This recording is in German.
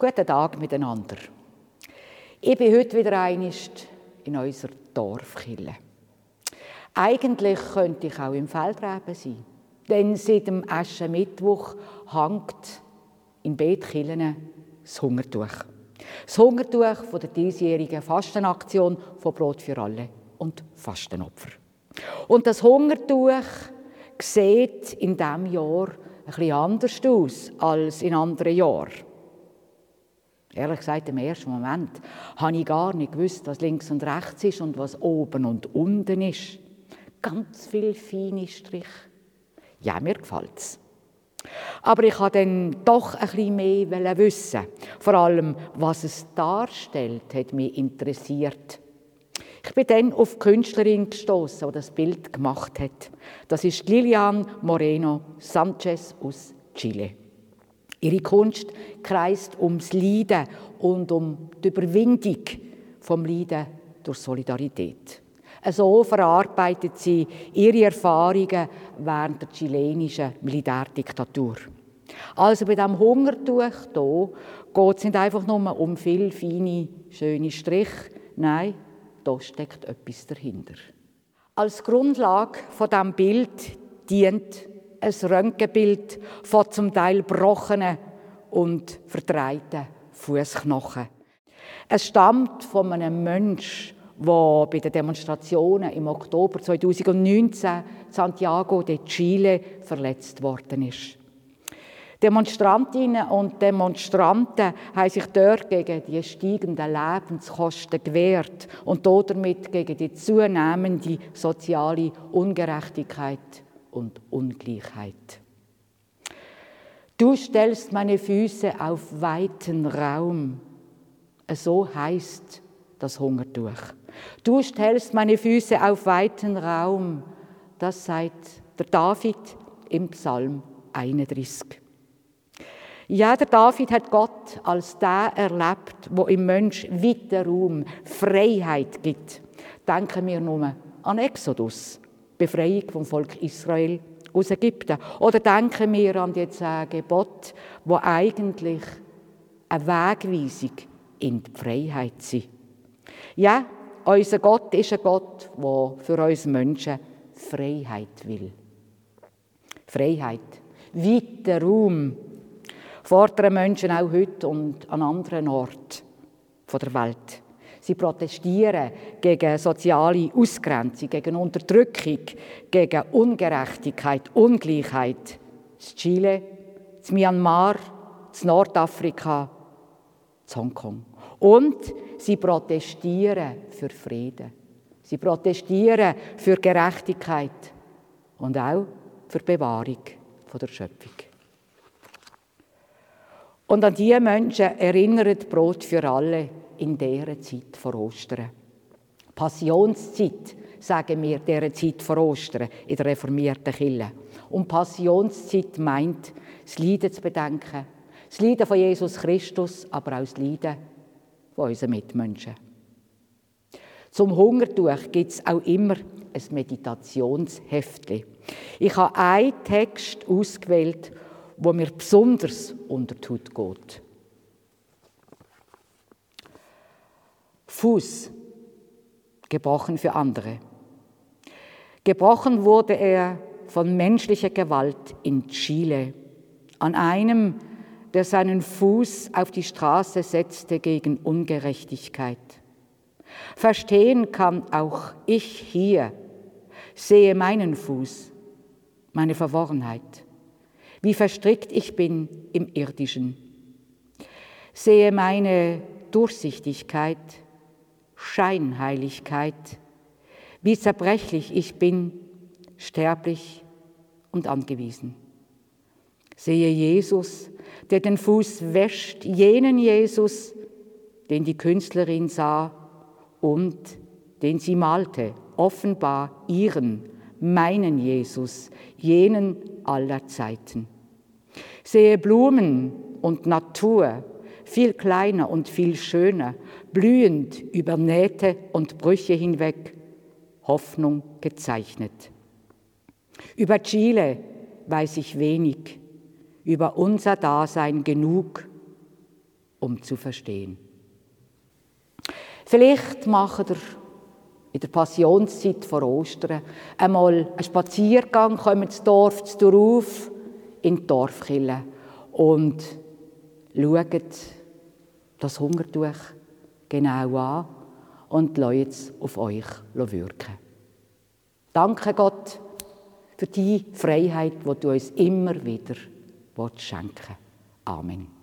Guten Tag miteinander. Ich bin heute wieder einist in unserer Dorfkille. Eigentlich könnte ich auch im Feldreben sein, denn seit dem Aschermittwoch hängt in Betkillen das Hungertuch. Das Hungertuch von der diesjährigen Fastenaktion von Brot für alle und Fastenopfer. Und das Hungertuch sieht in diesem Jahr ein bisschen anders aus als in anderen Jahren. Ehrlich gesagt, im ersten Moment habe ich gar nicht gewusst, was links und rechts ist und was oben und unten ist. Ganz viel feine Strich. Ja, mir gefällt es. Aber ich wollte dann doch bisschen mehr wissen. Vor allem, was es darstellt, hat mich interessiert. Ich bin dann auf die Künstlerin gestoßen, die das Bild gemacht hat. Das ist Lilian Moreno Sanchez aus Chile. Ihre Kunst kreist ums Leiden und um die Überwindung vom Leiden durch Solidarität. So verarbeitet sie ihre Erfahrungen während der chilenischen Militärdiktatur. Also bei diesem Hungertuch hier geht es nicht einfach nur um viele feine, schöne Striche. Nein, da steckt etwas dahinter. Als Grundlage von diesem Bild dient ein Röntgenbild von zum Teil gebrochenen und verdreiten Fußknochen. Es stammt von einem Menschen, der bei den Demonstrationen im Oktober 2019 Santiago de Chile verletzt worden ist. Demonstrantinnen und Demonstranten haben sich dort gegen die steigenden Lebenskosten gewehrt und damit gegen die zunehmende soziale Ungerechtigkeit und Ungleichheit. Du stellst meine Füße auf weiten Raum. So heißt das Hungertuch. Du stellst meine Füße auf weiten Raum. Das sagt der David im Psalm 31. Ja, der David hat Gott als der erlebt, wo im Mensch weiter Raum, Freiheit gibt. Denken wir nur an Exodus. Befreiung vom Volk Israel aus Ägypten. Oder denken wir an die zehn Gebote, wo eigentlich eine Wegweisung in die Freiheit sind. Ja, unser Gott ist ein Gott, der für uns Menschen Freiheit will. Freiheit, weiter Raum fordern Menschen auch heute und an anderen Orten der Welt. Sie protestieren gegen soziale Ausgrenzung, gegen Unterdrückung, gegen Ungerechtigkeit, Ungleichheit. In Chile, in Myanmar, in Nordafrika, in Hongkong. Und sie protestieren für Frieden. Sie protestieren für Gerechtigkeit und auch für die Bewahrung der Schöpfung. Und an diese Menschen erinnert Brot für alle in dieser Zeit vor Ostern. Passionszeit, sagen wir dieser Zeit vor Ostern in der reformierten Kirche. Und Passionszeit meint, das Leiden zu bedenken. Das Leiden von Jesus Christus, aber auch das Leiden von unseren Mitmenschen. Zum Hungertuch gibt es auch immer ein Meditationsheftchen. Ich habe einen Text ausgewählt, wo mir besonders unter die Haut geht. Fuß, gebrochen für andere. Gebrochen wurde er von menschlicher Gewalt in Chile, an einem, der seinen Fuß auf die Straße setzte gegen Ungerechtigkeit. Verstehen kann auch ich hier, sehe meinen Fuß, meine Verworrenheit, wie verstrickt ich bin im irdischen. Sehe meine Durchsichtigkeit, Scheinheiligkeit, wie zerbrechlich ich bin, sterblich und angewiesen. Sehe Jesus, der den Fuß wäscht, jenen Jesus, den die Künstlerin sah und den sie malte, offenbar ihren, meinen Jesus, jenen aller Zeiten. Sehe Blumen und Natur, viel kleiner und viel schöner, blühend über Nähte und Brüche hinweg, Hoffnung gezeichnet. Über Chile weiß ich wenig, über unser Dasein genug. um zu verstehen. Vielleicht macht ihr in der Passionszeit vor Ostern einmal einen Spaziergang, kommen ins Dorf zu in die Dorfkille und schaut das Hungertuch genau an und lasst es auf euch wirken. Danke Gott für die Freiheit, die du uns immer wieder schenken willst. Amen.